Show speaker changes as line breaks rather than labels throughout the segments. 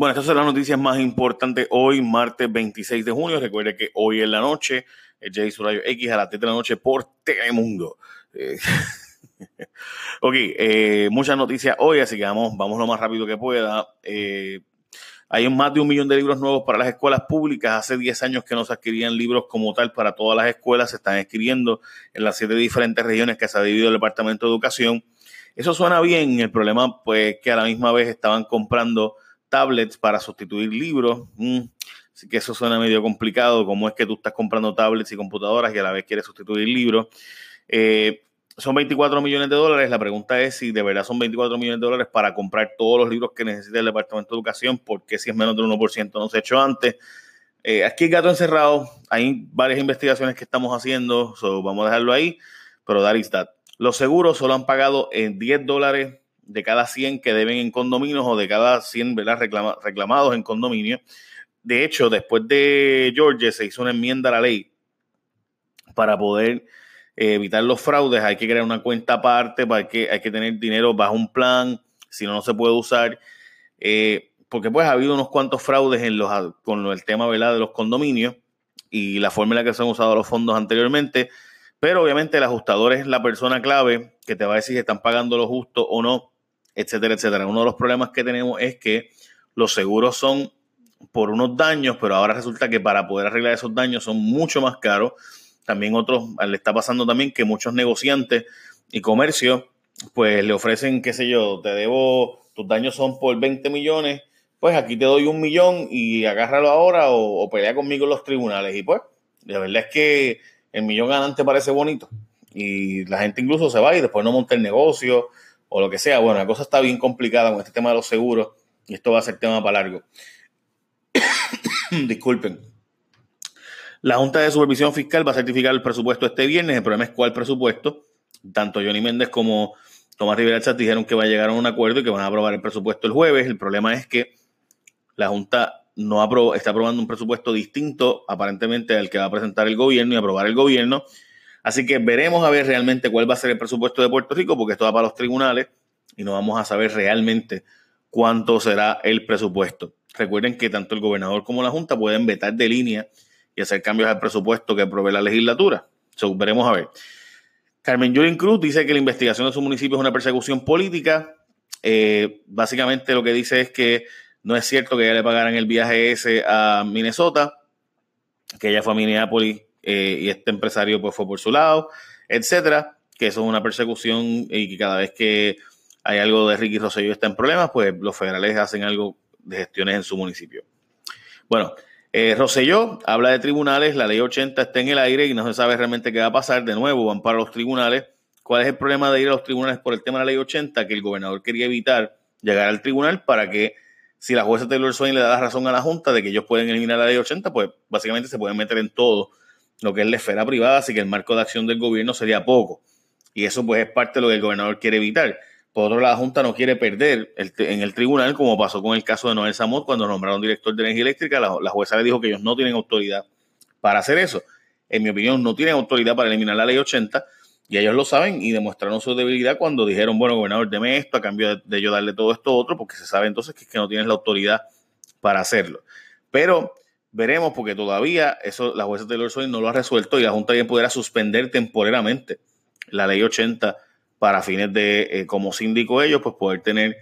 Bueno, estas son las noticias más importantes hoy, martes 26 de junio. Recuerde que hoy en la noche, el Jay Radio X a las 3 de la noche por Telemundo. Eh, ok, eh, muchas noticias hoy, así que vamos, vamos lo más rápido que pueda. Eh, hay más de un millón de libros nuevos para las escuelas públicas. Hace 10 años que no se adquirían libros como tal para todas las escuelas. Se están escribiendo en las siete diferentes regiones que se ha dividido el Departamento de Educación. Eso suena bien. El problema, pues, que a la misma vez estaban comprando tablets para sustituir libros. Mm, así que eso suena medio complicado. ¿Cómo es que tú estás comprando tablets y computadoras y a la vez quieres sustituir libros? Eh, son 24 millones de dólares. La pregunta es si de verdad son 24 millones de dólares para comprar todos los libros que necesita el Departamento de Educación, porque si es menos del 1% no se ha hecho antes. Eh, aquí el gato encerrado, hay varias investigaciones que estamos haciendo, vamos a dejarlo ahí, pero that is that. Los seguros solo han pagado en 10 dólares de cada 100 que deben en condominios o de cada 100 ¿verdad? reclamados en condominio. De hecho, después de Georgia se hizo una enmienda a la ley para poder eh, evitar los fraudes. Hay que crear una cuenta aparte, para que, hay que tener dinero bajo un plan, si no, no se puede usar. Eh, porque pues ha habido unos cuantos fraudes en los, con el tema de los condominios y la forma en la que se han usado los fondos anteriormente. Pero obviamente el ajustador es la persona clave que te va a decir si están pagando lo justo o no etcétera, etcétera. Uno de los problemas que tenemos es que los seguros son por unos daños, pero ahora resulta que para poder arreglar esos daños son mucho más caros. También otros, le está pasando también que muchos negociantes y comercios, pues le ofrecen, qué sé yo, te debo, tus daños son por 20 millones, pues aquí te doy un millón y agárralo ahora o, o pelea conmigo en los tribunales. Y pues, la verdad es que el millón ganante parece bonito. Y la gente incluso se va y después no monta el negocio o lo que sea. Bueno, la cosa está bien complicada con este tema de los seguros y esto va a ser tema para largo. Disculpen. La Junta de Supervisión Fiscal va a certificar el presupuesto este viernes. El problema es cuál presupuesto. Tanto Johnny Méndez como Tomás Rivera Chat dijeron que va a llegar a un acuerdo y que van a aprobar el presupuesto el jueves. El problema es que la Junta no está aprobando un presupuesto distinto aparentemente al que va a presentar el gobierno y aprobar el gobierno. Así que veremos a ver realmente cuál va a ser el presupuesto de Puerto Rico, porque esto va para los tribunales y no vamos a saber realmente cuánto será el presupuesto. Recuerden que tanto el gobernador como la Junta pueden vetar de línea y hacer cambios al presupuesto que provee la legislatura. So, veremos a ver. Carmen Yulín Cruz dice que la investigación de su municipio es una persecución política. Eh, básicamente lo que dice es que no es cierto que ella le pagaran el viaje ese a Minnesota, que ella fue a Minneapolis eh, y este empresario pues fue por su lado, etcétera, que eso es una persecución y que cada vez que hay algo de Ricky Rosselló está en problemas, pues los federales hacen algo de gestiones en su municipio. Bueno, eh, Rosselló habla de tribunales, la ley 80 está en el aire y no se sabe realmente qué va a pasar. De nuevo, van para los tribunales. ¿Cuál es el problema de ir a los tribunales por el tema de la ley 80? Que el gobernador quería evitar llegar al tribunal para que si la jueza Taylor Swain le da la razón a la Junta de que ellos pueden eliminar la ley 80, pues básicamente se pueden meter en todo lo que es la esfera privada, así que el marco de acción del gobierno sería poco. Y eso pues es parte de lo que el gobernador quiere evitar. Por otro lado, la Junta no quiere perder en el tribunal, como pasó con el caso de Noel Samot, cuando nombraron director de energía eléctrica, la, jueza le dijo que ellos no tienen autoridad para hacer eso. En mi opinión, no tienen autoridad para eliminar la ley 80, y ellos lo saben y demostraron su debilidad cuando dijeron, bueno, gobernador, deme esto a cambio de, yo darle todo esto otro, porque se sabe entonces que, es que no tienes la autoridad para hacerlo. Pero Veremos porque todavía eso la jueza Taylor Swain no lo ha resuelto y la Junta bien pudiera suspender temporalmente la ley 80 para fines de, eh, como síndico ellos, pues poder tener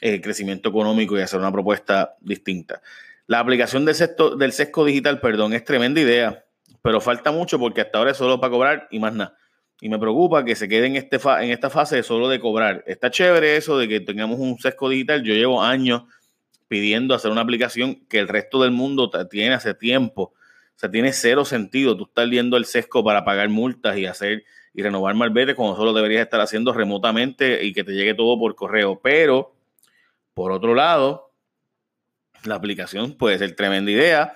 eh, crecimiento económico y hacer una propuesta distinta. La aplicación del, sexto, del sesco digital, perdón, es tremenda idea, pero falta mucho porque hasta ahora es solo para cobrar y más nada. Y me preocupa que se quede en, este en esta fase solo de cobrar. Está chévere eso de que tengamos un sesco digital. Yo llevo años pidiendo hacer una aplicación que el resto del mundo tiene hace tiempo. O sea, tiene cero sentido tú estás viendo el sesco para pagar multas y hacer y renovar malvete cuando solo deberías estar haciendo remotamente y que te llegue todo por correo. Pero, por otro lado, la aplicación puede ser tremenda idea,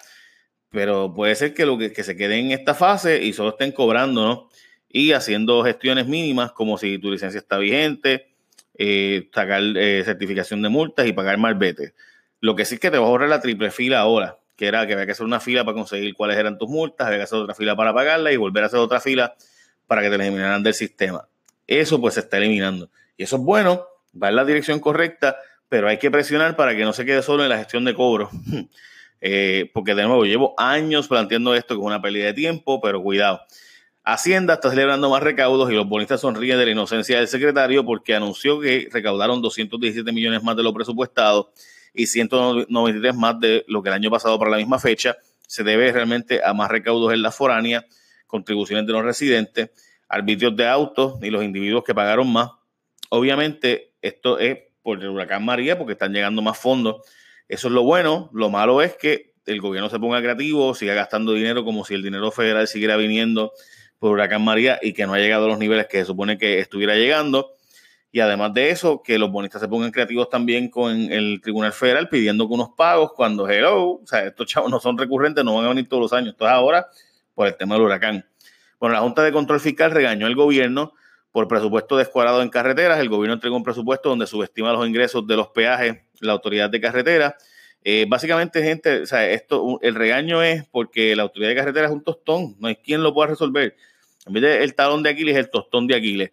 pero puede ser que lo que, se quede en esta fase y solo estén cobrando. Y haciendo gestiones mínimas como si tu licencia está vigente, eh, sacar eh, certificación de multas y pagar malvete. Lo que sí es que te va a ahorrar la triple fila ahora, que era que había que hacer una fila para conseguir cuáles eran tus multas, había que hacer otra fila para pagarla y volver a hacer otra fila para que te eliminaran del sistema. Eso pues se está eliminando. Y eso es bueno, va en la dirección correcta, pero hay que presionar para que no se quede solo en la gestión de cobro. Eh, porque de nuevo, llevo años planteando esto como una pérdida de tiempo, pero cuidado. Hacienda está celebrando más recaudos y los bonistas sonríen de la inocencia del secretario porque anunció que recaudaron 217 millones más de lo presupuestado y 193 más de lo que el año pasado para la misma fecha. Se debe realmente a más recaudos en la foránea, contribuciones de los residentes, arbitrios de autos y los individuos que pagaron más. Obviamente, esto es por el huracán María porque están llegando más fondos eso es lo bueno. Lo malo es que el gobierno se ponga creativo, siga gastando dinero como si el dinero federal siguiera viniendo por Huracán María y que no ha llegado a los niveles que se supone que estuviera llegando. Y además de eso, que los bonistas se pongan creativos también con el Tribunal Federal pidiendo unos pagos cuando, hello, o sea, estos chavos no son recurrentes, no van a venir todos los años. Esto es ahora por el tema del huracán. Bueno, la Junta de Control Fiscal regañó al gobierno por presupuesto descuadrado en carreteras. El gobierno entregó un presupuesto donde subestima los ingresos de los peajes la autoridad de carretera. Eh, básicamente, gente, o sea, esto, el regaño es porque la autoridad de carretera es un tostón, no hay quien lo pueda resolver. En vez del talón de Aquiles, el tostón de Aquiles,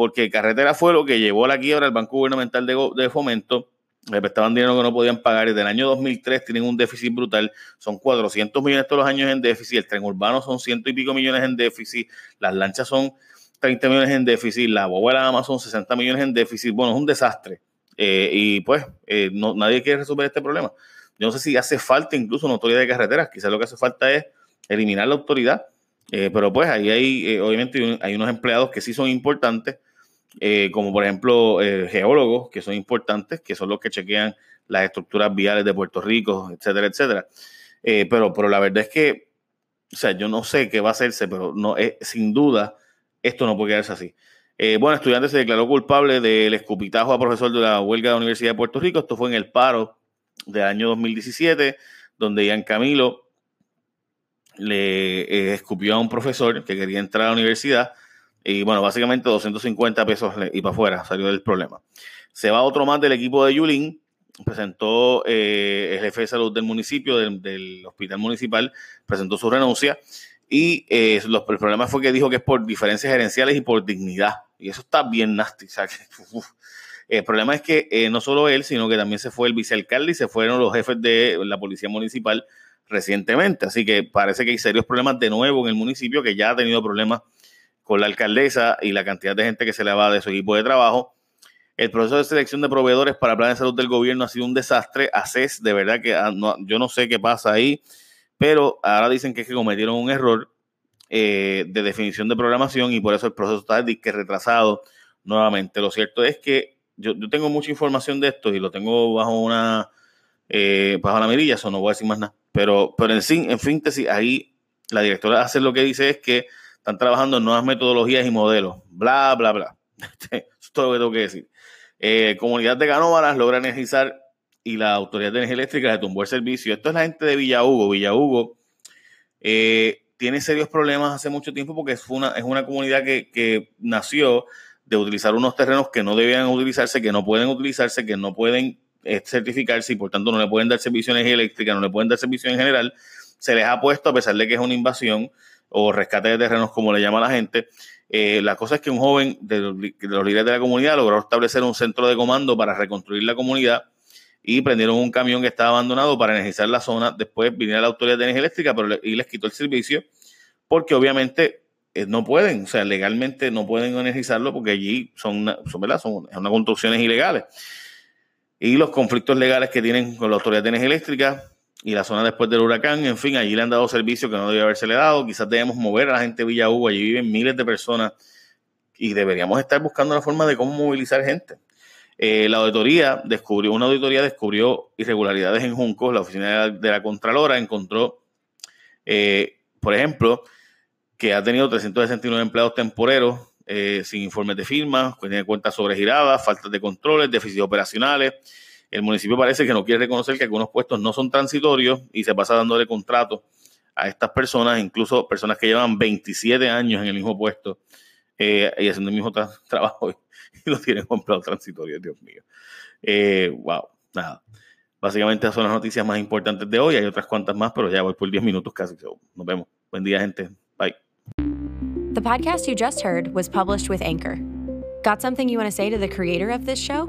porque carretera fue lo que llevó a la quiebra al Banco Gubernamental de, Fomento, le prestaban dinero que no podían pagar desde el año 2003 tienen un déficit brutal, son 400 millones todos los años en déficit, el tren urbano son ciento y pico millones en déficit, las lanchas son 30 millones en déficit, la boba de la Amazon 60 millones en déficit, bueno, es un desastre. Eh, y pues eh, nadie quiere resolver este problema. Yo no sé si hace falta incluso una autoridad de carreteras, quizás lo que hace falta es eliminar la autoridad, eh, pero pues ahí hay, obviamente, hay unos empleados que sí son importantes, como por ejemplo geólogos, que son importantes, que son los que chequean las estructuras viales de Puerto Rico, etcétera, etcétera. pero, pero la verdad es que, o sea, yo no sé qué va a hacerse, pero no, sin duda, esto no puede quedarse así. Eh, bueno, estudiante se declaró culpable del escupitajo a profesor de la huelga de la Universidad de Puerto Rico. Esto fue en el paro del año 2017, donde Ian Camilo le eh, escupió a un profesor que quería entrar a la universidad. Y bueno, básicamente 250 pesos y para afuera salió del problema. Se va otro más del equipo de Yulín. Presentó eh, el jefe de salud del municipio, del, hospital municipal, presentó su renuncia. Y los, el problema fue que dijo que es por diferencias gerenciales y por dignidad. Y eso está bien nasty. El problema es que eh, no solo él, sino que también se fue el vicealcalde y se fueron los jefes de la policía municipal recientemente. Así que parece que hay serios problemas de nuevo en el municipio, que ya ha tenido problemas con la alcaldesa y la cantidad de gente que se le va de su equipo de trabajo. El proceso de selección de proveedores para el plan de salud del gobierno ha sido un desastre. ACES, de verdad que ah, yo no sé qué pasa ahí, pero ahora dicen que, es que cometieron un error eh, de definición de programación y por eso el proceso está que retrasado nuevamente. Lo cierto es que yo, tengo mucha información de esto y lo tengo bajo una eh, bajo la mirilla, eso no voy a decir más nada. Pero, pero en, en síntesis, ahí la directora hace lo que dice es que están trabajando en nuevas metodologías y modelos, bla, bla, bla. Eso es todo lo que tengo que decir. Eh, comunidad de Ganóvaras logra energizar y la Autoridad de Energía Eléctrica le tumbó el servicio. Esto es la gente de Villa Hugo. Villa Hugo eh, tiene serios problemas hace mucho tiempo porque es una, es una comunidad que, nació de utilizar unos terrenos que no debían utilizarse, que no pueden utilizarse, que no pueden eh, certificarse y por tanto no le pueden dar servicio de energía eléctrica, no le pueden dar servicio en general. Se les ha puesto, a pesar de que es una invasión o rescate de terrenos, como le llama la gente, eh, la cosa es que un joven de los, de los líderes de la comunidad logró establecer un centro de comando para reconstruir la comunidad y prendieron un camión que estaba abandonado para energizar la zona. Después vinieron la autoridad de energía eléctrica pero y les quitó el servicio porque obviamente eh, no pueden, o sea, legalmente no pueden energizarlo porque allí son, son, ¿verdad? son unas construcciones ilegales. Y los conflictos legales que tienen con la autoridad de energía eléctrica y la zona después del huracán, en fin, allí le han dado servicio que no debe haberse dado. Quizás debemos mover a la gente de Villa Hugo, allí viven miles de personas y deberíamos estar buscando la forma de cómo movilizar gente. Eh, la auditoría descubrió, una auditoría descubrió irregularidades en Juncos, la oficina de la, Contralora encontró, eh, por ejemplo, que ha tenido 369 empleados temporeros eh, sin informes de firma, tiene cuentas sobregiradas, faltas de controles, déficits operacionales. El municipio parece que no quiere reconocer que algunos puestos no son transitorios y se pasa dándole contrato a estas personas, incluso personas que llevan 27 años en el mismo puesto y haciendo el mismo trabajo y lo tienen comprado transitorio, Dios mío. Eh, wow, nada. Básicamente esas son las noticias más importantes de hoy. Hay otras cuantas más, pero ya voy por 10 minutos casi. nos vemos. Buen día, gente. Bye.
The podcast you just heard was published with Anchor. Got something you want to say to the creator of this show?